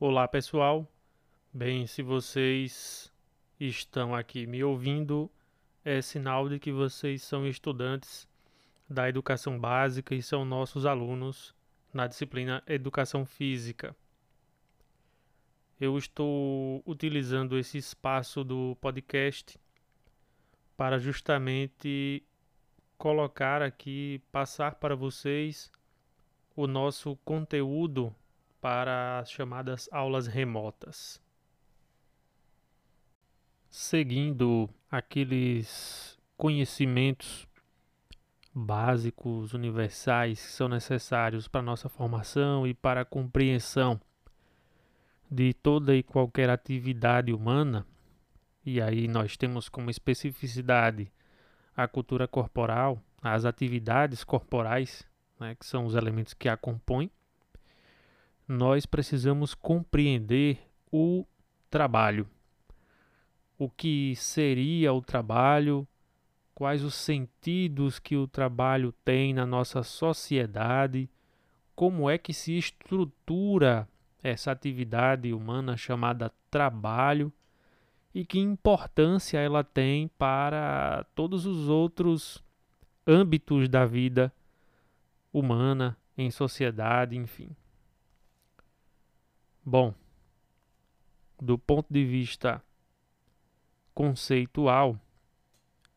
Olá pessoal, bem, se vocês estão aqui me ouvindo, é sinal de que vocês são estudantes da educação básica e são nossos alunos na disciplina Educação Física. Eu estou utilizando esse espaço do podcast para justamente colocar aqui, passar para vocês o nosso conteúdo para as chamadas aulas remotas. Seguindo aqueles conhecimentos básicos, universais, que são necessários para nossa formação e para a compreensão de toda e qualquer atividade humana, e aí nós temos como especificidade a cultura corporal, as atividades corporais, né, que são os elementos que a compõem, nós precisamos compreender o trabalho. O que seria o trabalho, quais os sentidos que o trabalho tem na nossa sociedade, como é que se estrutura essa atividade humana chamada trabalho e que importância ela tem para todos os outros âmbitos da vida humana, em sociedade, enfim. Bom, do ponto de vista conceitual,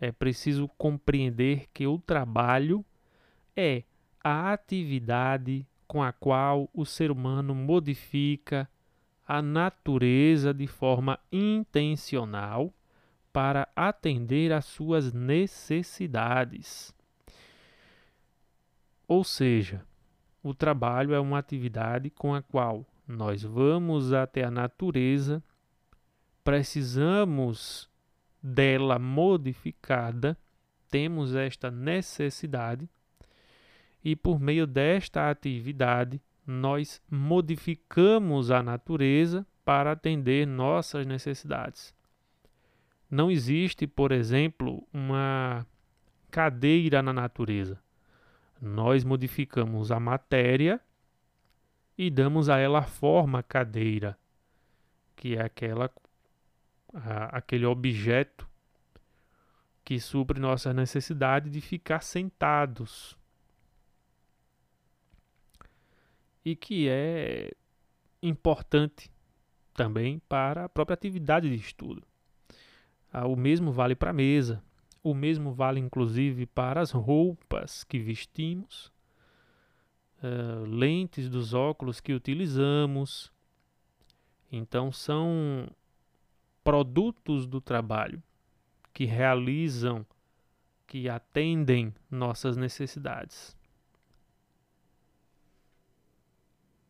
é preciso compreender que o trabalho é a atividade com a qual o ser humano modifica a natureza de forma intencional para atender às suas necessidades. Ou seja, o trabalho é uma atividade com a qual nós vamos até a natureza, precisamos dela modificada, temos esta necessidade, e por meio desta atividade nós modificamos a natureza para atender nossas necessidades. Não existe, por exemplo, uma cadeira na natureza. Nós modificamos a matéria e damos a ela a forma cadeira, que é aquela a, aquele objeto que supre nossa necessidade de ficar sentados. E que é importante também para a própria atividade de estudo. Ah, o mesmo vale para a mesa, o mesmo vale inclusive para as roupas que vestimos uh, lentes dos óculos que utilizamos. Então, são produtos do trabalho que realizam, que atendem nossas necessidades.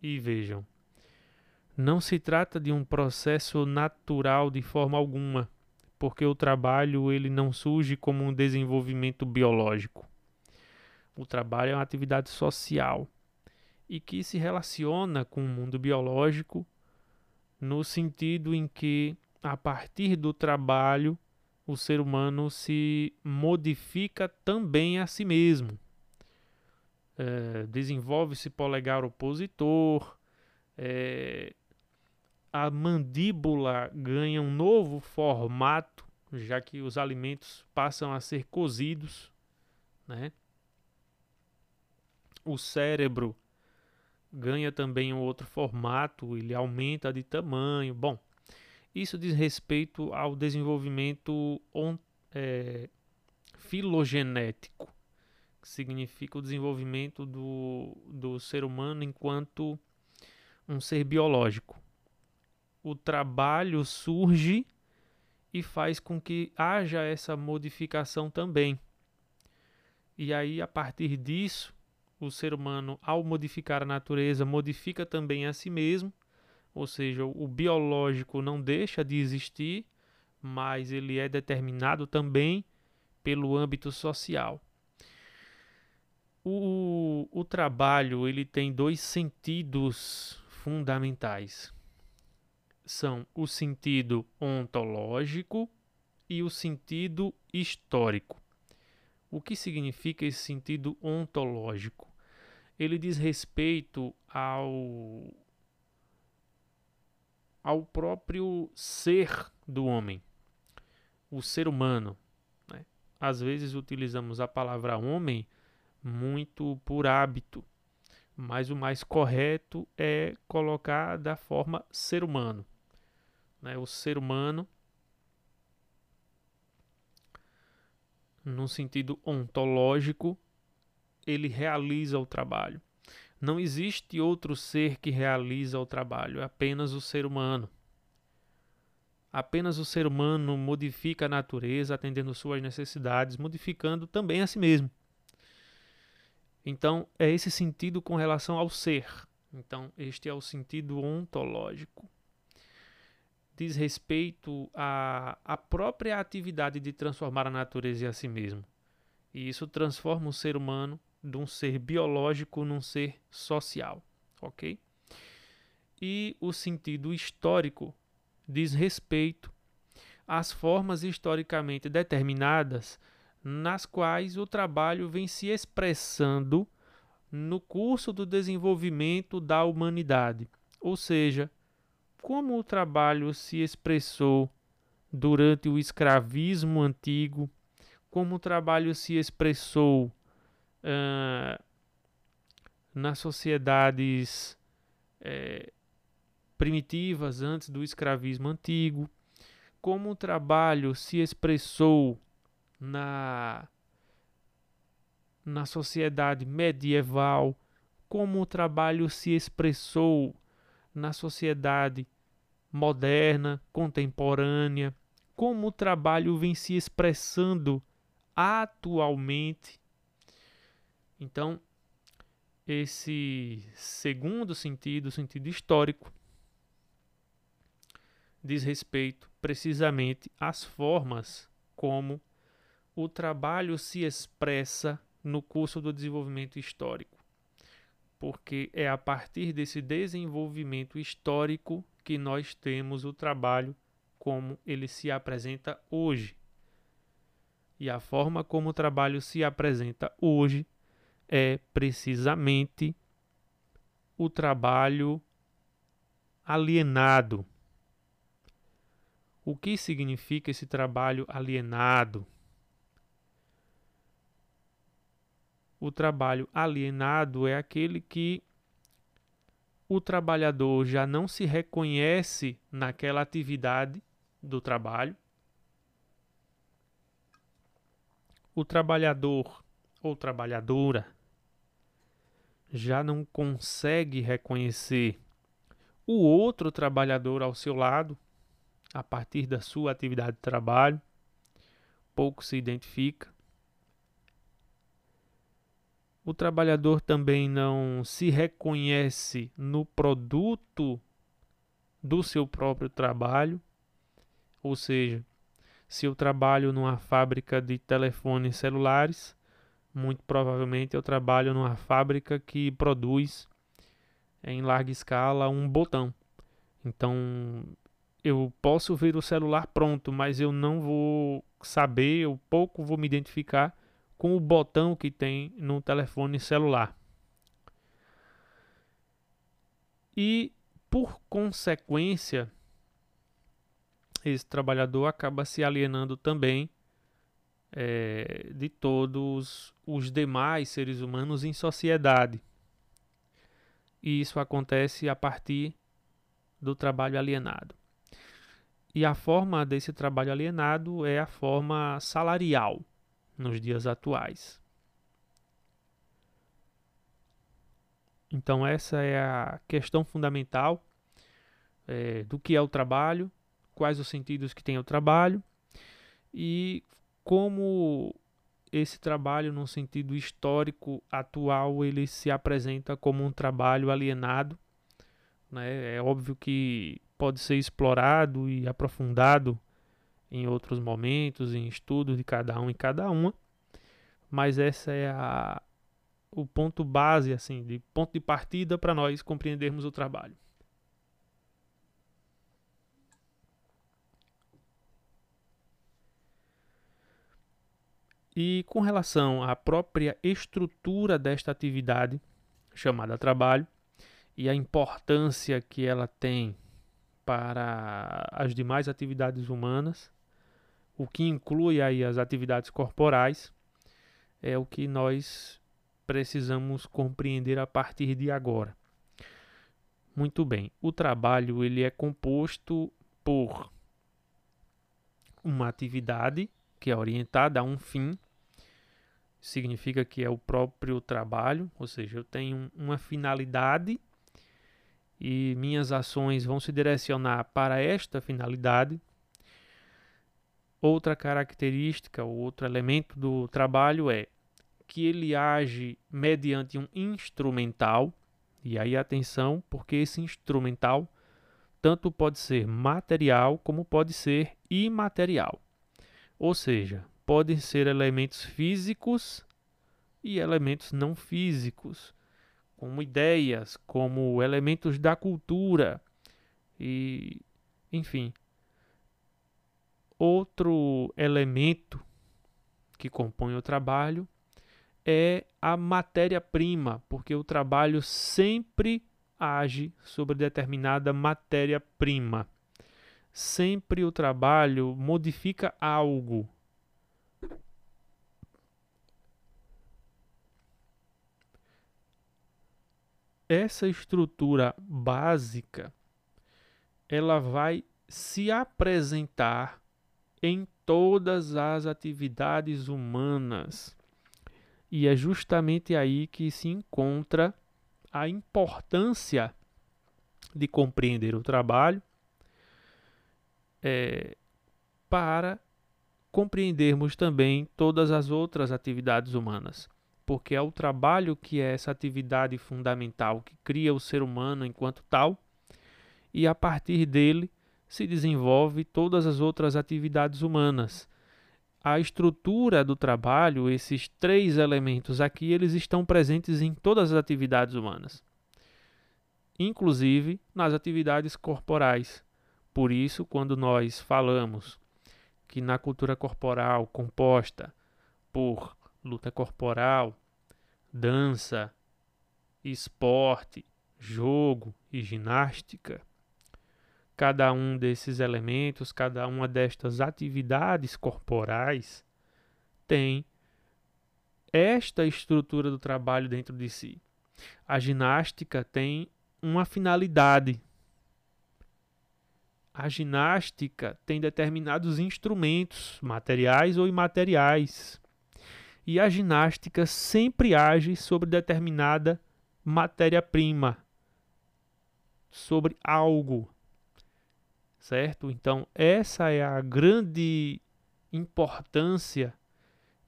E vejam, não se trata de um processo natural de forma alguma, porque o trabalho ele não surge como um desenvolvimento biológico. O trabalho é uma atividade social e que se relaciona com o mundo biológico no sentido em que, a partir do trabalho, o ser humano se modifica também a si mesmo. É, Desenvolve-se polegar opositor, é, a mandíbula ganha um novo formato, já que os alimentos passam a ser cozidos, né? O cérebro ganha também um outro formato, ele aumenta de tamanho. Bom, isso diz respeito ao desenvolvimento é, filogenético, que significa o desenvolvimento do, do ser humano enquanto um ser biológico. O trabalho surge e faz com que haja essa modificação também. E aí, a partir disso, o ser humano, ao modificar a natureza, modifica também a si mesmo, ou seja, o biológico não deixa de existir, mas ele é determinado também pelo âmbito social. O, o trabalho ele tem dois sentidos fundamentais. São o sentido ontológico e o sentido histórico. O que significa esse sentido ontológico? Ele diz respeito ao ao próprio ser do homem, o ser humano. Né? Às vezes utilizamos a palavra homem muito por hábito, mas o mais correto é colocar da forma ser humano. Né? O ser humano, no sentido ontológico, ele realiza o trabalho. Não existe outro ser que realiza o trabalho, é apenas o ser humano. Apenas o ser humano modifica a natureza atendendo suas necessidades, modificando também a si mesmo. Então, é esse sentido com relação ao ser. Então, este é o sentido ontológico. Diz respeito à, à própria atividade de transformar a natureza e a si mesmo. E isso transforma o ser humano de um ser biológico num ser social, ok? E o sentido histórico diz respeito às formas historicamente determinadas nas quais o trabalho vem se expressando no curso do desenvolvimento da humanidade, ou seja, como o trabalho se expressou durante o escravismo antigo, como o trabalho se expressou uh, nas sociedades é, primitivas antes do escravismo antigo, como o trabalho se expressou na, na sociedade medieval, como o trabalho se expressou na sociedade moderna, contemporânea, como o trabalho vem se expressando atualmente então, esse segundo sentido, o sentido histórico, diz respeito precisamente às formas como o trabalho se expressa no curso do desenvolvimento histórico. Porque é a partir desse desenvolvimento histórico que nós temos o trabalho como ele se apresenta hoje. E a forma como o trabalho se apresenta hoje é precisamente o trabalho alienado. O que significa esse trabalho alienado? O trabalho alienado é aquele que o trabalhador já não se reconhece naquela atividade do trabalho. O trabalhador ou trabalhadora já não consegue reconhecer o outro trabalhador ao seu lado a partir da sua atividade de trabalho, pouco se identifica. O trabalhador também não se reconhece no produto do seu próprio trabalho, ou seja, se eu trabalho numa fábrica de telefones celulares, muito provavelmente eu trabalho numa fábrica que produz em larga escala um botão. Então eu posso ver o celular pronto, mas eu não vou saber, eu pouco vou me identificar com o botão que tem no telefone celular. E por consequência, esse trabalhador acaba se alienando também é, de todos os demais seres humanos em sociedade. E isso acontece a partir do trabalho alienado. E a forma desse trabalho alienado é a forma salarial nos dias atuais. Então, essa é a questão fundamental é, do que é o trabalho, quais os sentidos que tem o trabalho e como esse trabalho, no sentido histórico atual, ele se apresenta como um trabalho alienado. Né? É óbvio que pode ser explorado e aprofundado em outros momentos, em estudos de cada um e cada uma, mas essa é a, o ponto base, assim, de ponto de partida para nós compreendermos o trabalho. E com relação à própria estrutura desta atividade, chamada trabalho, e a importância que ela tem para as demais atividades humanas, o que inclui aí as atividades corporais, é o que nós precisamos compreender a partir de agora. Muito bem, o trabalho ele é composto por uma atividade que é orientada a um fim, significa que é o próprio trabalho, ou seja, eu tenho uma finalidade e minhas ações vão se direcionar para esta finalidade. Outra característica, outro elemento do trabalho é que ele age mediante um instrumental. E aí atenção, porque esse instrumental tanto pode ser material como pode ser imaterial. Ou seja, podem ser elementos físicos e elementos não físicos como ideias, como elementos da cultura e, enfim. Outro elemento que compõe o trabalho é a matéria-prima, porque o trabalho sempre age sobre determinada matéria-prima. Sempre o trabalho modifica algo essa estrutura básica ela vai se apresentar em todas as atividades humanas. E é justamente aí que se encontra a importância de compreender o trabalho é, para compreendermos também todas as outras atividades humanas porque é o trabalho que é essa atividade fundamental que cria o ser humano enquanto tal, e a partir dele se desenvolve todas as outras atividades humanas. A estrutura do trabalho, esses três elementos aqui, eles estão presentes em todas as atividades humanas, inclusive nas atividades corporais. Por isso, quando nós falamos que na cultura corporal composta por luta corporal, dança, esporte, jogo e ginástica. Cada um desses elementos, cada uma destas atividades corporais tem esta estrutura do trabalho dentro de si. A ginástica tem uma finalidade. A ginástica tem determinados instrumentos, materiais ou imateriais. E a ginástica sempre age sobre determinada matéria-prima, sobre algo, certo? Então, essa é a grande importância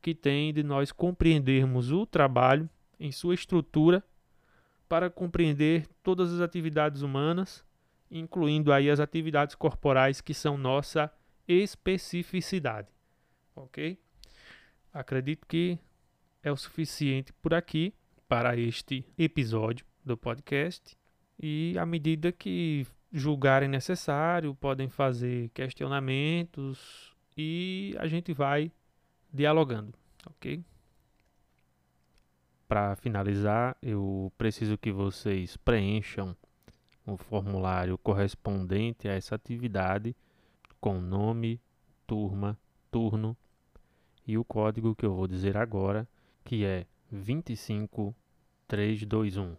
que tem de nós compreendermos o trabalho em sua estrutura para compreender todas as atividades humanas, incluindo aí as atividades corporais que são nossa especificidade, ok? Acredito que é o suficiente por aqui para este episódio do podcast. E à medida que julgarem necessário, podem fazer questionamentos e a gente vai dialogando, ok? Para finalizar, eu preciso que vocês preencham o formulário correspondente a essa atividade com nome, turma, turno e o código que eu vou dizer agora, que é 25321.